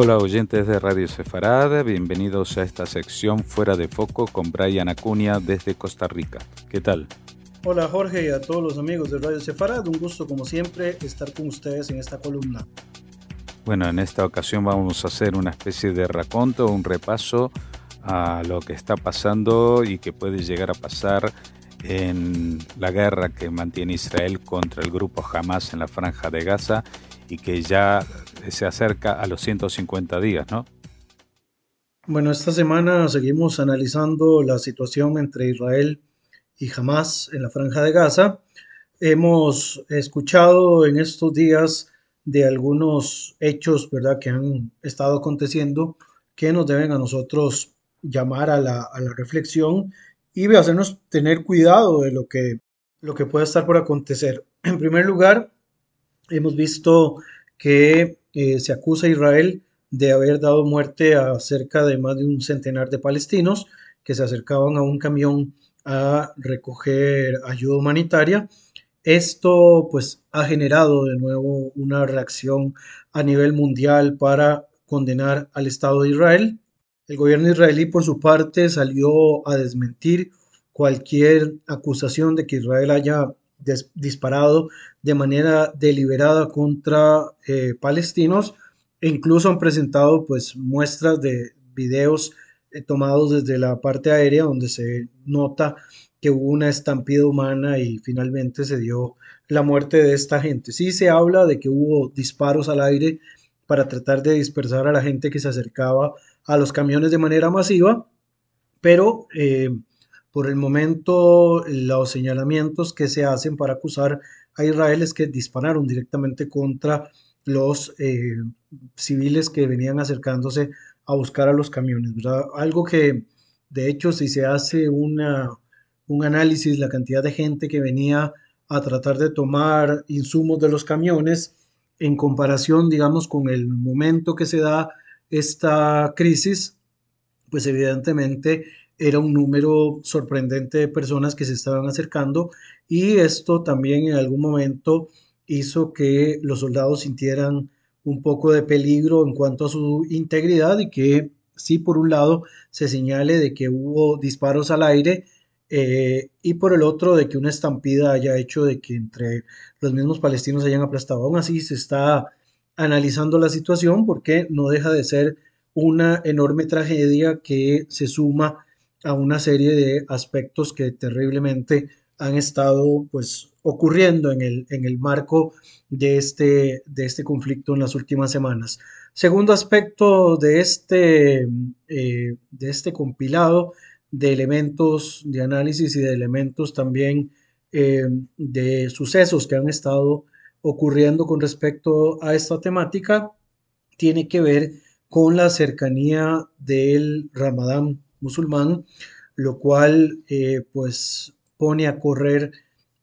Hola oyentes de Radio Sefarada, bienvenidos a esta sección Fuera de Foco con Brian Acuña desde Costa Rica. ¿Qué tal? Hola Jorge y a todos los amigos de Radio Sefarad, un gusto como siempre estar con ustedes en esta columna. Bueno, en esta ocasión vamos a hacer una especie de raconto, un repaso a lo que está pasando y que puede llegar a pasar en la guerra que mantiene Israel contra el grupo Hamas en la franja de Gaza y que ya se acerca a los 150 días, ¿no? Bueno, esta semana seguimos analizando la situación entre Israel y Hamas en la franja de Gaza. Hemos escuchado en estos días de algunos hechos, ¿verdad?, que han estado aconteciendo que nos deben a nosotros llamar a la, reflexión y hacernos tener cuidado de lo que, lo que puede estar por acontecer. En primer lugar, hemos visto que eh, se acusa a Israel de haber dado muerte a cerca de más de un centenar de palestinos que se acercaban a un camión a recoger ayuda humanitaria. Esto pues ha generado de nuevo una reacción a nivel mundial para condenar al Estado de Israel. El gobierno israelí por su parte salió a desmentir cualquier acusación de que Israel haya disparado de manera deliberada contra eh, palestinos e incluso han presentado pues muestras de videos eh, tomados desde la parte aérea donde se nota que hubo una estampida humana y finalmente se dio la muerte de esta gente. Sí se habla de que hubo disparos al aire para tratar de dispersar a la gente que se acercaba a los camiones de manera masiva, pero eh, por el momento, los señalamientos que se hacen para acusar a Israel es que dispararon directamente contra los eh, civiles que venían acercándose a buscar a los camiones, Algo que, de hecho, si se hace una, un análisis, la cantidad de gente que venía a tratar de tomar insumos de los camiones, en comparación, digamos, con el momento que se da esta crisis, pues evidentemente era un número sorprendente de personas que se estaban acercando y esto también en algún momento hizo que los soldados sintieran un poco de peligro en cuanto a su integridad y que sí por un lado se señale de que hubo disparos al aire eh, y por el otro de que una estampida haya hecho de que entre los mismos palestinos hayan aplastado. Aún así se está analizando la situación porque no deja de ser una enorme tragedia que se suma a una serie de aspectos que terriblemente han estado pues ocurriendo en el, en el marco de este, de este conflicto en las últimas semanas. Segundo aspecto de este, eh, de este compilado de elementos de análisis y de elementos también eh, de sucesos que han estado ocurriendo con respecto a esta temática tiene que ver con la cercanía del Ramadán musulmán, lo cual eh, pues pone a correr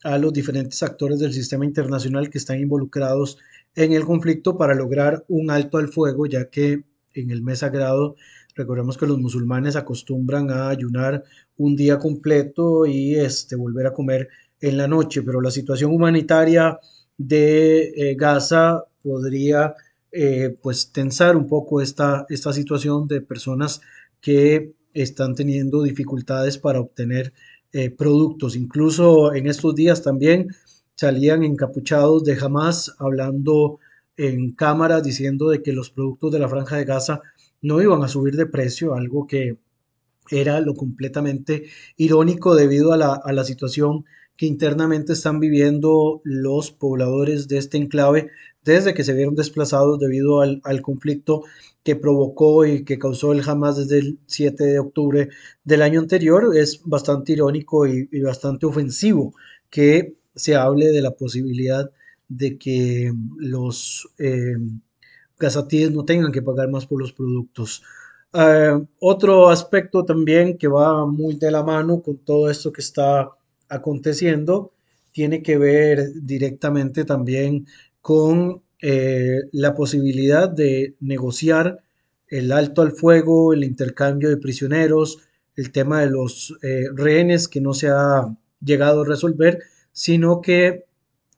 a los diferentes actores del sistema internacional que están involucrados en el conflicto para lograr un alto al fuego, ya que en el mes sagrado recordemos que los musulmanes acostumbran a ayunar un día completo y este, volver a comer en la noche, pero la situación humanitaria de eh, Gaza podría eh, pues tensar un poco esta, esta situación de personas que están teniendo dificultades para obtener eh, productos. Incluso en estos días también salían encapuchados de Hamas hablando en cámaras diciendo de que los productos de la franja de Gaza no iban a subir de precio, algo que era lo completamente irónico debido a la, a la situación que internamente están viviendo los pobladores de este enclave desde que se vieron desplazados debido al, conflicto que provocó y que causó el Hamas desde el 7 de octubre del año anterior. Es bastante irónico y, bastante ofensivo que se hable de la posibilidad de que los eh, no tengan que pagar más por los productos. Eh, otro aspecto también que va muy de la mano con todo esto que está aconteciendo tiene que ver directamente también con eh, la posibilidad de negociar el alto al fuego, el intercambio de prisioneros, el tema de los eh, rehenes que no se ha llegado a resolver, sino que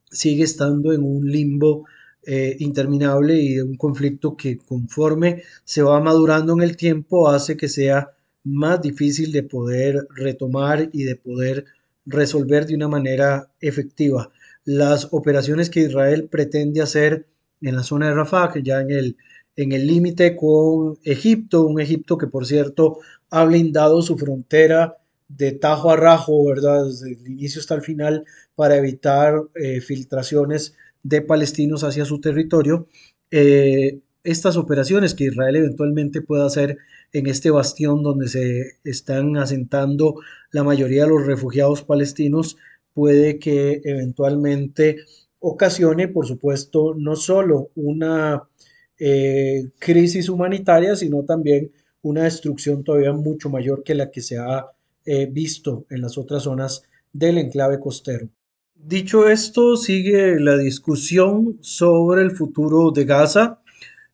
sigue estando en un limbo eh, interminable y un conflicto que conforme se va madurando en el tiempo hace que sea más difícil de poder retomar y de poder resolver de una manera efectiva. Las operaciones que Israel pretende hacer en la zona de Rafah, ya en el en el límite con Egipto, un Egipto que por cierto ha blindado su frontera de tajo a rajo, ¿verdad? Desde el inicio hasta el final para evitar eh, filtraciones de palestinos hacia su territorio. Eh, estas operaciones que Israel eventualmente pueda hacer en este bastión donde se están asentando la mayoría de los refugiados palestinos puede que eventualmente ocasione, por supuesto, no solo una eh, crisis humanitaria, sino también una destrucción todavía mucho mayor que la que se ha eh, visto en las otras zonas del enclave costero. Dicho esto, sigue la discusión sobre el futuro de Gaza.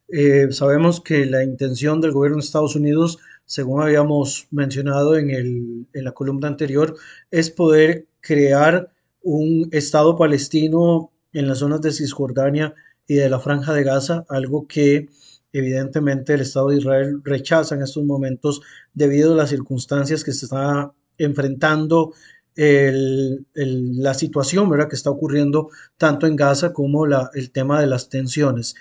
Eh, sabemos que la intención del gobierno de Estados Unidos, según habíamos mencionado en, el, en la columna anterior, es poder crear un Estado palestino en las zonas de Cisjordania y de la Franja de Gaza, algo que evidentemente el Estado de Israel rechaza en estos momentos debido a las circunstancias que se está enfrentando la situación ¿verdad? que está ocurriendo tanto en Gaza como el tema de las tensiones.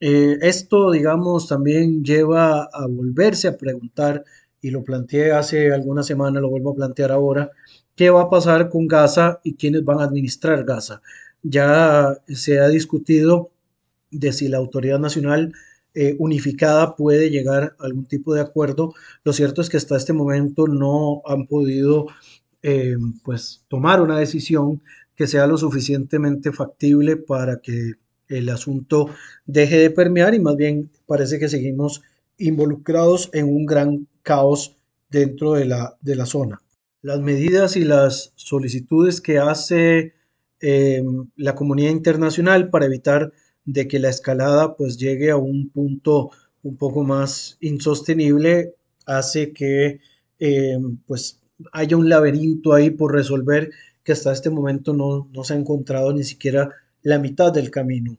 Eh, esto, digamos, también lleva a volverse a preguntar, y lo planteé hace algunas semanas, lo vuelvo a plantear ahora, ¿qué va a pasar con Gaza y quiénes van a administrar Gaza? Ya se ha discutido de si la autoridad nacional eh, unificada puede llegar a algún tipo de acuerdo. Lo cierto es que hasta este momento no han podido eh, pues tomar una decisión que sea lo suficientemente factible para que el asunto deje de permear y más bien parece que seguimos involucrados en un gran caos dentro de la, de la zona. Las medidas y las solicitudes que hace eh, la comunidad internacional para evitar de que la escalada pues llegue a un punto un poco más insostenible hace que eh, pues haya un laberinto ahí por resolver que hasta este momento no, se ha encontrado ni siquiera la mitad del camino.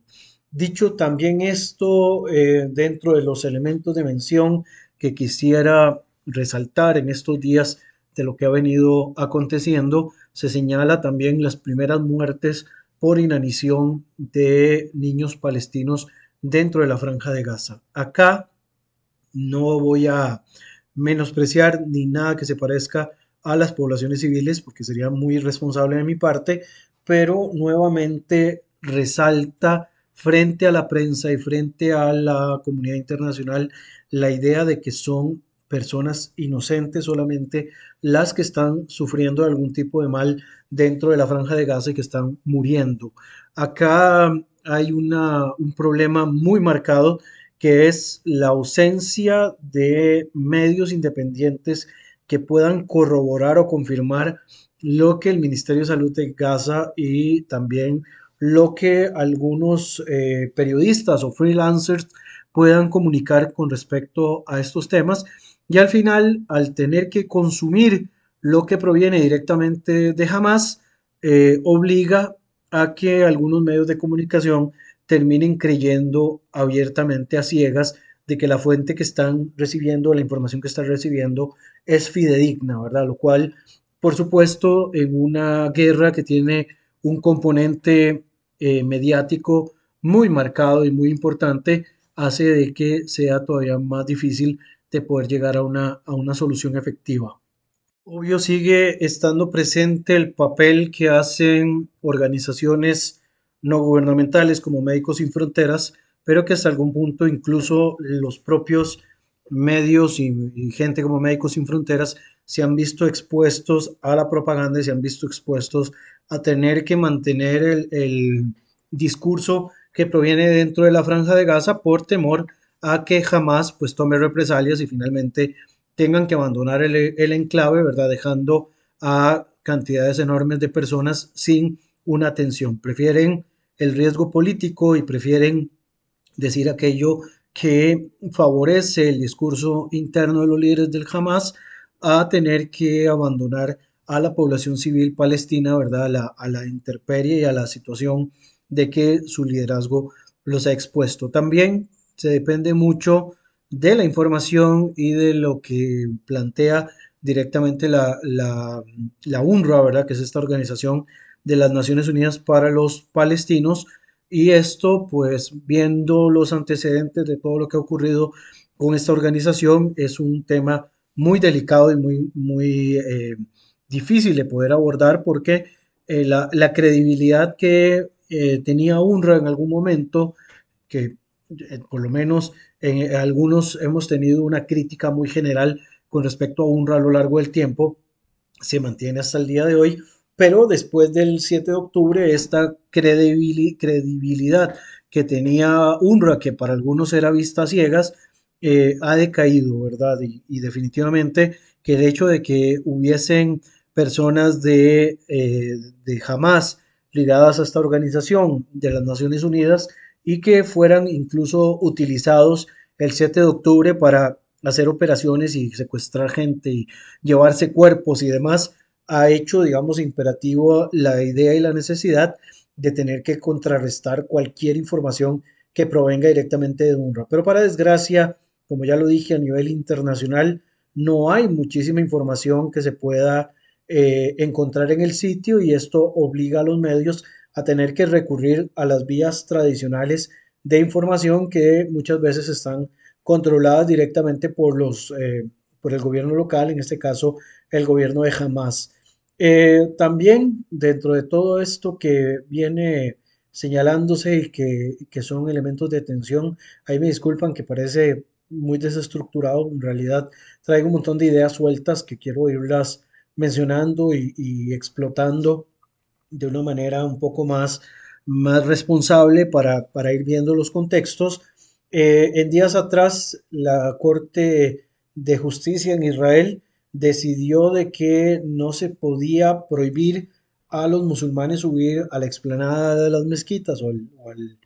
Dicho también esto, eh, dentro de los elementos de mención que quisiera resaltar en estos días de lo que ha venido aconteciendo, se señala también las primeras muertes por inanición de niños palestinos dentro de la franja de Gaza. Acá no voy a menospreciar ni nada que se parezca a las poblaciones civiles, porque sería muy irresponsable de mi parte, pero nuevamente resalta frente a la prensa y frente a la comunidad internacional la idea de que son personas inocentes solamente las que están sufriendo algún tipo de mal dentro de la franja de Gaza y que están muriendo. Acá hay una, un problema muy marcado que es la ausencia de medios independientes que puedan corroborar o confirmar lo que el Ministerio de Salud de Gaza y también lo que algunos eh, periodistas o freelancers puedan comunicar con respecto a estos temas y al final, al tener que consumir lo que proviene directamente de Hamas, eh, obliga a que algunos medios de comunicación terminen creyendo abiertamente a ciegas de que la fuente que están recibiendo, la información que están recibiendo es fidedigna, ¿verdad? Lo cual, por supuesto, en una guerra que tiene un componente eh, mediático muy marcado y muy importante, hace de que sea todavía más difícil de poder llegar a una, a una solución efectiva. Obvio sigue estando presente el papel que hacen organizaciones no gubernamentales como Médicos Sin Fronteras, pero que hasta algún punto incluso los propios medios y, gente como Médicos Sin Fronteras se han visto expuestos a la propaganda y se han visto expuestos a tener que mantener el, el discurso que proviene dentro de la franja de Gaza por temor a que jamás pues tome represalias y finalmente tengan que abandonar el, enclave, ¿verdad? Dejando a cantidades enormes de personas sin una atención. Prefieren el riesgo político y prefieren decir aquello que favorece el discurso interno de los líderes del Hamas a tener que abandonar a la población civil palestina, ¿verdad? A la, a la intemperie y a la situación de que su liderazgo los ha expuesto. También depende mucho de la información y de lo que plantea directamente la, la, UNRWA, ¿verdad? que es esta organización de las Naciones Unidas para los Palestinos. Y esto, pues viendo los antecedentes de todo lo que ha ocurrido con esta organización, es un tema muy delicado y muy, muy eh, difícil de poder abordar porque eh, la, credibilidad que eh, tenía UNRWA en algún momento, que por lo menos en, algunos hemos tenido una crítica muy general con respecto a UNRWA a lo largo del tiempo, se mantiene hasta el día de hoy, pero después del 7 de octubre esta credibilidad que tenía UNRWA, que para algunos era vista ciegas, eh, ha decaído, ¿verdad? Y, definitivamente que el hecho de que hubiesen personas de, eh, de Hamas ligadas a esta organización de las Naciones Unidas y que fueran incluso utilizados el 7 de octubre para hacer operaciones y secuestrar gente y llevarse cuerpos y demás, ha hecho, digamos, imperativo la idea y la necesidad de tener que contrarrestar cualquier información que provenga directamente de UNRWA. Pero para desgracia, como ya lo dije a nivel internacional, no hay muchísima información que se pueda eh, encontrar en el sitio y esto obliga a los medios a tener que recurrir a las vías tradicionales de información que muchas veces están controladas directamente por, los, eh, por el gobierno local, en este caso el gobierno de Hamas. Eh, también dentro de todo esto que viene señalándose y que, que, son elementos de tensión, ahí me disculpan que parece muy desestructurado, en realidad traigo un montón de ideas sueltas que quiero irlas mencionando y, explotando de una manera un poco más, más responsable para, para ir viendo los contextos. Eh, en días atrás, la Corte de Justicia en Israel decidió de que no se podía prohibir a los musulmanes subir a la explanada de las mezquitas o, al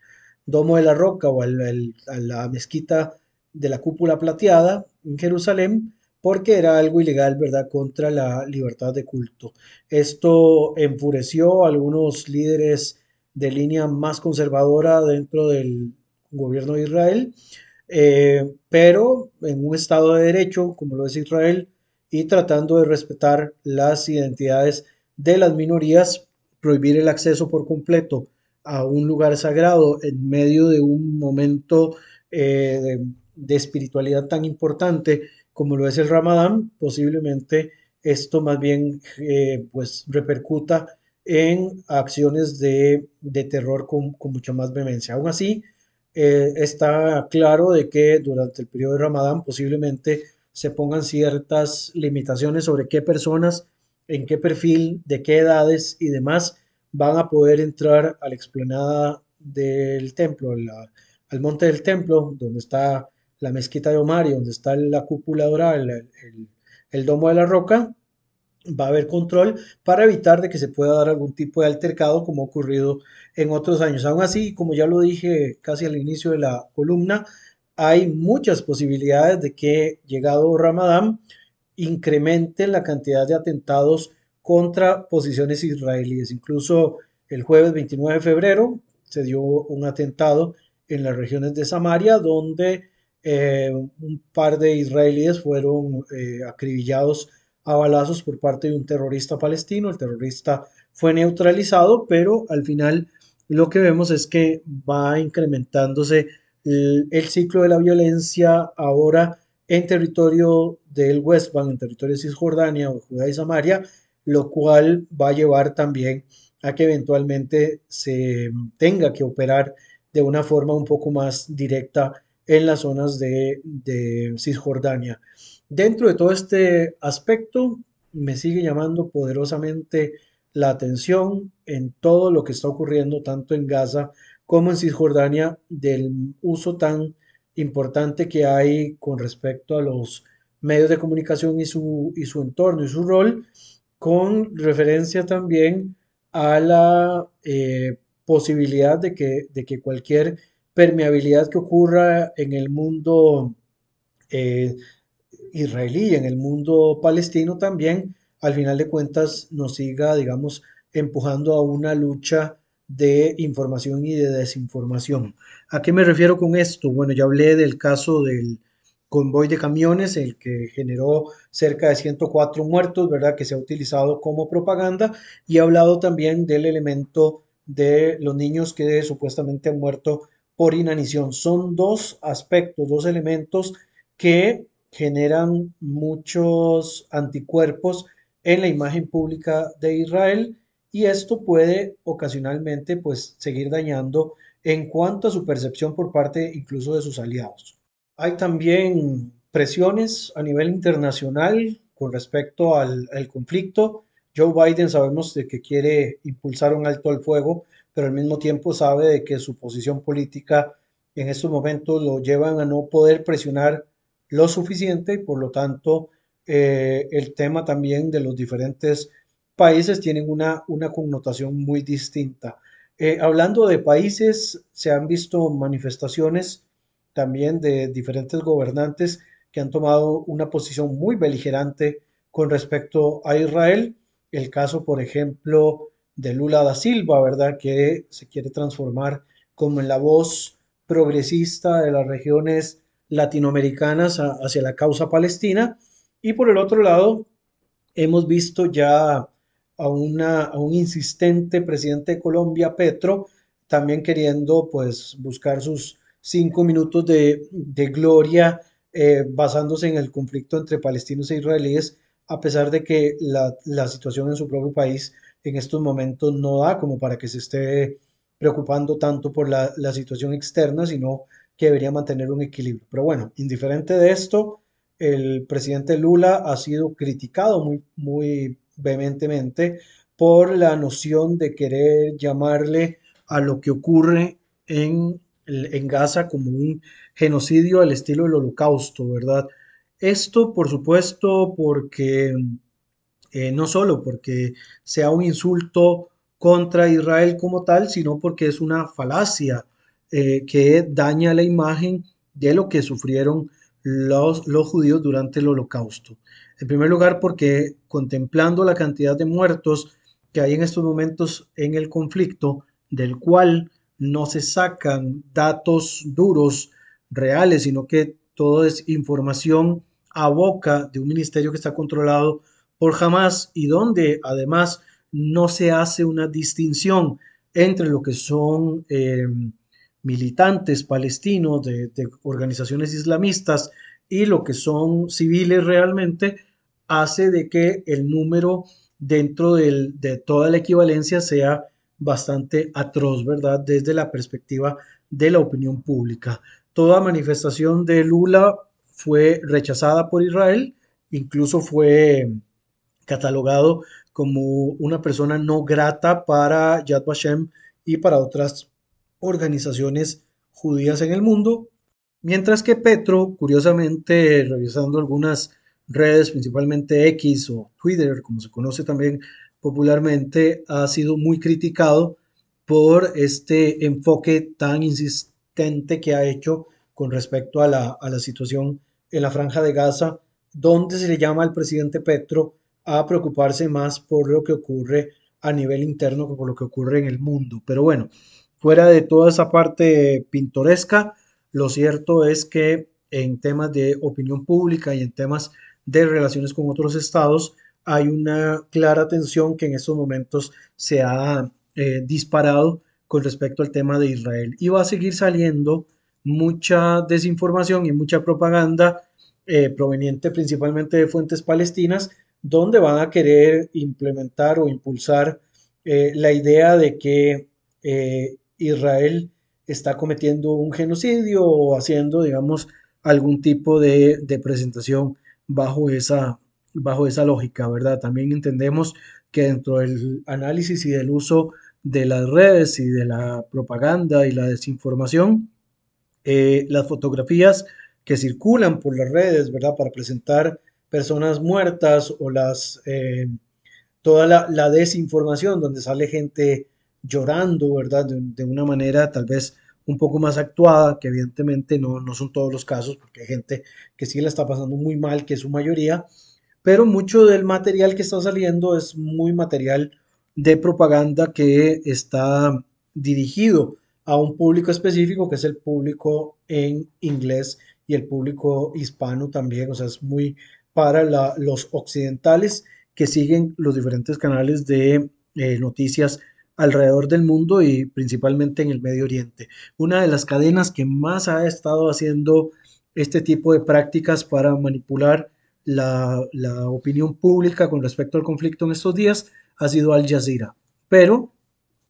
Domo de la Roca o al, a la mezquita de la cúpula plateada en Jerusalén porque era algo ilegal, ¿verdad?, contra la libertad de culto. Esto enfureció a algunos líderes de línea más conservadora dentro del gobierno de Israel, eh, pero en un Estado de Derecho, como lo es Israel, y tratando de respetar las identidades de las minorías, prohibir el acceso por completo a un lugar sagrado en medio de un momento eh, de espiritualidad tan importante como lo es el Ramadán, posiblemente esto más bien eh, pues repercuta en acciones de, terror con, mucha más vehemencia. Aún así, eh, está claro de que durante el periodo de Ramadán posiblemente se pongan ciertas limitaciones sobre qué personas, en qué perfil, de qué edades y demás van a poder entrar a la explanada del templo, al monte del templo, donde está la mezquita de Omar y donde está la cúpula dorada, el, domo de la roca, va a haber control para evitar de que se pueda dar algún tipo de altercado como ha ocurrido en otros años. Aún así, como ya lo dije casi al inicio de la columna, hay muchas posibilidades de que llegado Ramadán incremente la cantidad de atentados contra posiciones israelíes. Incluso el jueves 29 de febrero se dio un atentado en las regiones de Samaria donde eh, un par de israelíes fueron eh, acribillados a balazos por parte de un terrorista palestino. El terrorista fue neutralizado, pero al final lo que vemos es que va incrementándose el, ciclo de la violencia ahora en territorio del West Bank, en territorio de Cisjordania o Judá y Samaria, lo cual va a llevar también a que eventualmente se tenga que operar de una forma un poco más directa en las zonas de, Cisjordania. Dentro de todo este aspecto, me sigue llamando poderosamente la atención en todo lo que está ocurriendo tanto en Gaza como en Cisjordania del uso tan importante que hay con respecto a los medios de comunicación y su, y su entorno y su rol, con referencia también a la eh, posibilidad de que, de que cualquier permeabilidad que ocurra en el mundo eh, israelí, en el mundo palestino también, al final de cuentas nos siga, digamos, empujando a una lucha de información y de desinformación. ¿A qué me refiero con esto? Bueno, ya hablé del caso del convoy de camiones, el que generó cerca de 104 muertos, ¿verdad? Que se ha utilizado como propaganda y he hablado también del elemento de los niños que supuestamente han muerto por inanición. Son dos aspectos, dos elementos que generan muchos anticuerpos en la imagen pública de Israel y esto puede ocasionalmente pues seguir dañando en cuanto a su percepción por parte incluso de sus aliados. Hay también presiones a nivel internacional con respecto al, conflicto. Joe Biden sabemos de que quiere impulsar un alto al fuego, pero al mismo tiempo sabe de que su posición política en estos momentos lo llevan a no poder presionar lo suficiente y por lo tanto eh, el tema también de los diferentes países tienen una, una connotación muy distinta. Eh, hablando de países, se han visto manifestaciones también de diferentes gobernantes que han tomado una posición muy beligerante con respecto a Israel. El caso, por ejemplo, de Lula da Silva, ¿verdad? Que se quiere transformar como en la voz progresista de las regiones latinoamericanas hacia la causa palestina. Y por el otro lado, hemos visto ya a, a un insistente presidente de Colombia, Petro, también queriendo pues buscar sus cinco minutos de, gloria eh, basándose en el conflicto entre palestinos e israelíes, a pesar de que la, situación en su propio país en estos momentos no da como para que se esté preocupando tanto por la, situación externa, sino que debería mantener un equilibrio. Pero bueno, indiferente de esto, el presidente Lula ha sido criticado muy, muy vehementemente por la noción de querer llamarle a lo que ocurre en, en Gaza como un genocidio al estilo del holocausto, ¿verdad? Esto, por supuesto, porque eh, no solo porque sea un insulto contra Israel como tal, sino porque es una falacia eh, que daña la imagen de lo que sufrieron los, los judíos durante el holocausto. En primer lugar, porque contemplando la cantidad de muertos que hay en estos momentos en el conflicto, del cual no se sacan datos duros, reales, sino que todo es información a boca de un ministerio que está controlado por Hamas y donde además no se hace una distinción entre lo que son eh, militantes palestinos de, organizaciones islamistas y lo que son civiles realmente, hace de que el número dentro de toda la equivalencia sea bastante atroz, ¿verdad? Desde la perspectiva de la opinión pública. Toda manifestación de Lula fue rechazada por Israel, incluso fue catalogado como una persona no grata para Yad Vashem y para otras organizaciones judías en el mundo, mientras que Petro, curiosamente, revisando algunas redes, principalmente X o Twitter, como se conoce también popularmente, ha sido muy criticado por este enfoque tan insistente que ha hecho con respecto a la, a la situación en la franja de Gaza, donde se le llama al presidente Petro a preocuparse más por lo que ocurre a nivel interno que por lo que ocurre en el mundo. Pero bueno, Fuera de toda esa parte pintoresca, lo cierto es que en temas de opinión pública y en temas de relaciones con otros estados, hay una clara tensión que en estos momentos se ha eh, disparado con respecto al tema de Israel. Y va a seguir saliendo mucha desinformación y mucha propaganda eh, proveniente principalmente de fuentes palestinas, donde van a querer implementar o impulsar eh, la idea de que Israel está cometiendo un genocidio o haciendo, digamos, algún tipo de, presentación bajo esa, bajo esa lógica, ¿verdad? También entendemos que dentro del análisis y del uso de las redes y de la propaganda y la desinformación, eh, las fotografías que circulan por las redes, ¿verdad? Para presentar personas muertas o las, eh, toda la, la, desinformación donde sale gente llorando, ¿verdad? De, una manera tal vez un poco más actuada, que evidentemente no, no son todos los casos, porque hay gente que sí la está pasando muy mal, que es su mayoría, pero mucho del material que está saliendo es muy material de propaganda que está dirigido a un público específico que es el público en inglés y el público hispano también, o sea, es muy para los occidentales que siguen los diferentes canales de eh, noticias alrededor del mundo y principalmente en el Medio Oriente. Una de las cadenas que más ha estado haciendo este tipo de prácticas para manipular la, la opinión pública con respecto al conflicto en estos días ha sido Al Jazeera. Pero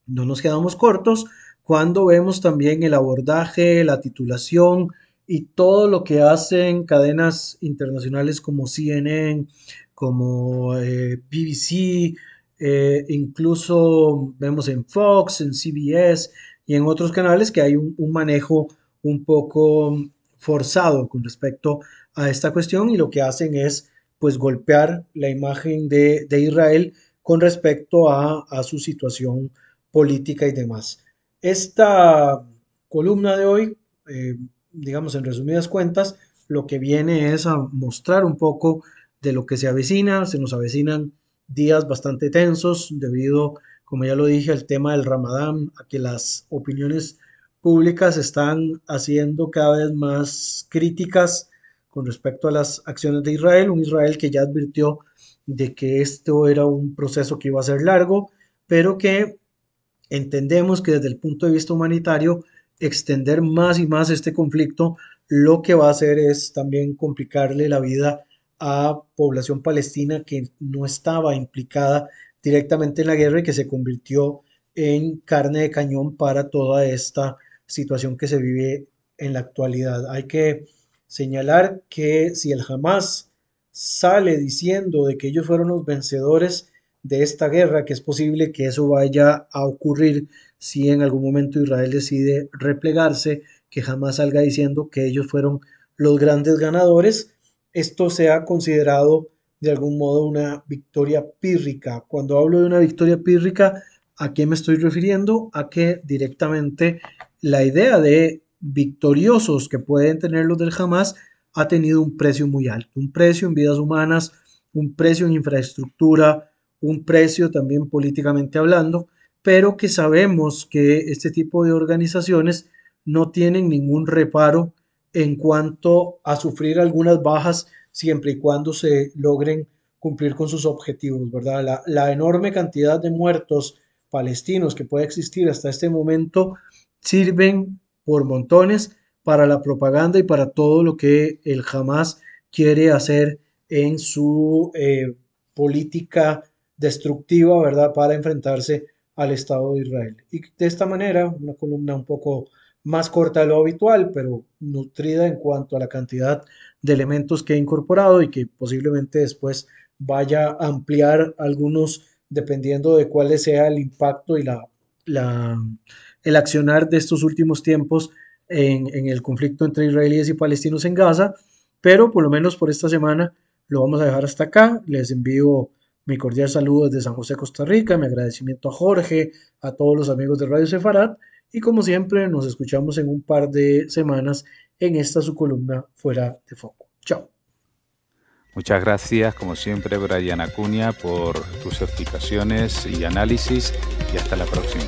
no nos quedamos cortos cuando vemos también el abordaje, la titulación y todo lo que hacen cadenas internacionales como CNN, como eh, BBC, eh, incluso vemos en Fox, en CBS y en otros canales que hay un, manejo un poco forzado con respecto a esta cuestión y lo que hacen es pues golpear la imagen de, Israel con respecto a, su situación política y demás. Esta columna de hoy, eh, digamos en resumidas cuentas, lo que viene es a mostrar un poco de lo que se avecina, se nos avecinan días bastante tensos debido, como ya lo dije, al tema del ramadán, a que las opiniones públicas están haciendo cada vez más críticas con respecto a las acciones de Israel, un Israel que ya advirtió de que esto era un proceso que iba a ser largo, pero que entendemos que desde el punto de vista humanitario, extender más y más este conflicto lo que va a hacer es también complicarle la vida a población palestina que no estaba implicada directamente en la guerra y que se convirtió en carne de cañón para toda esta situación que se vive en la actualidad. Hay que señalar que si el Hamas sale diciendo de que ellos fueron los vencedores de esta guerra, que es posible que eso vaya a ocurrir si en algún momento Israel decide replegarse, que jamás salga diciendo que ellos fueron los grandes ganadores, esto se ha considerado de algún modo una victoria pírrica. Cuando hablo de una victoria pírrica, ¿a qué me estoy refiriendo? A que directamente la idea de victoriosos que pueden tener los del Hamas ha tenido un precio muy alto, un precio en vidas humanas, un precio en infraestructura, un precio también políticamente hablando, pero que sabemos que este tipo de organizaciones no tienen ningún reparo en cuanto a sufrir algunas bajas siempre y cuando se logren cumplir con sus objetivos, ¿verdad? La, enorme cantidad de muertos palestinos que puede existir hasta este momento sirven por montones para la propaganda y para todo lo que el Hamas quiere hacer en su eh, política destructiva, ¿verdad? Para enfrentarse al Estado de Israel. Y de esta manera, una columna un poco más corta de lo habitual, pero nutrida en cuanto a la cantidad de elementos que he incorporado y que posiblemente después vaya a ampliar algunos dependiendo de cuál sea el impacto y la, el accionar de estos últimos tiempos en, en el conflicto entre israelíes y palestinos en Gaza, pero por lo menos por esta semana lo vamos a dejar hasta acá. Les envío mi cordial saludo desde San José, Costa Rica, mi agradecimiento a Jorge, a todos los amigos de Radio Sefarat y como siempre, nos escuchamos en un par de semanas en esta su columna Fuera de Foco. Chao. Muchas gracias, como siempre, Brian Acuña, por tus explicaciones y análisis y hasta la próxima.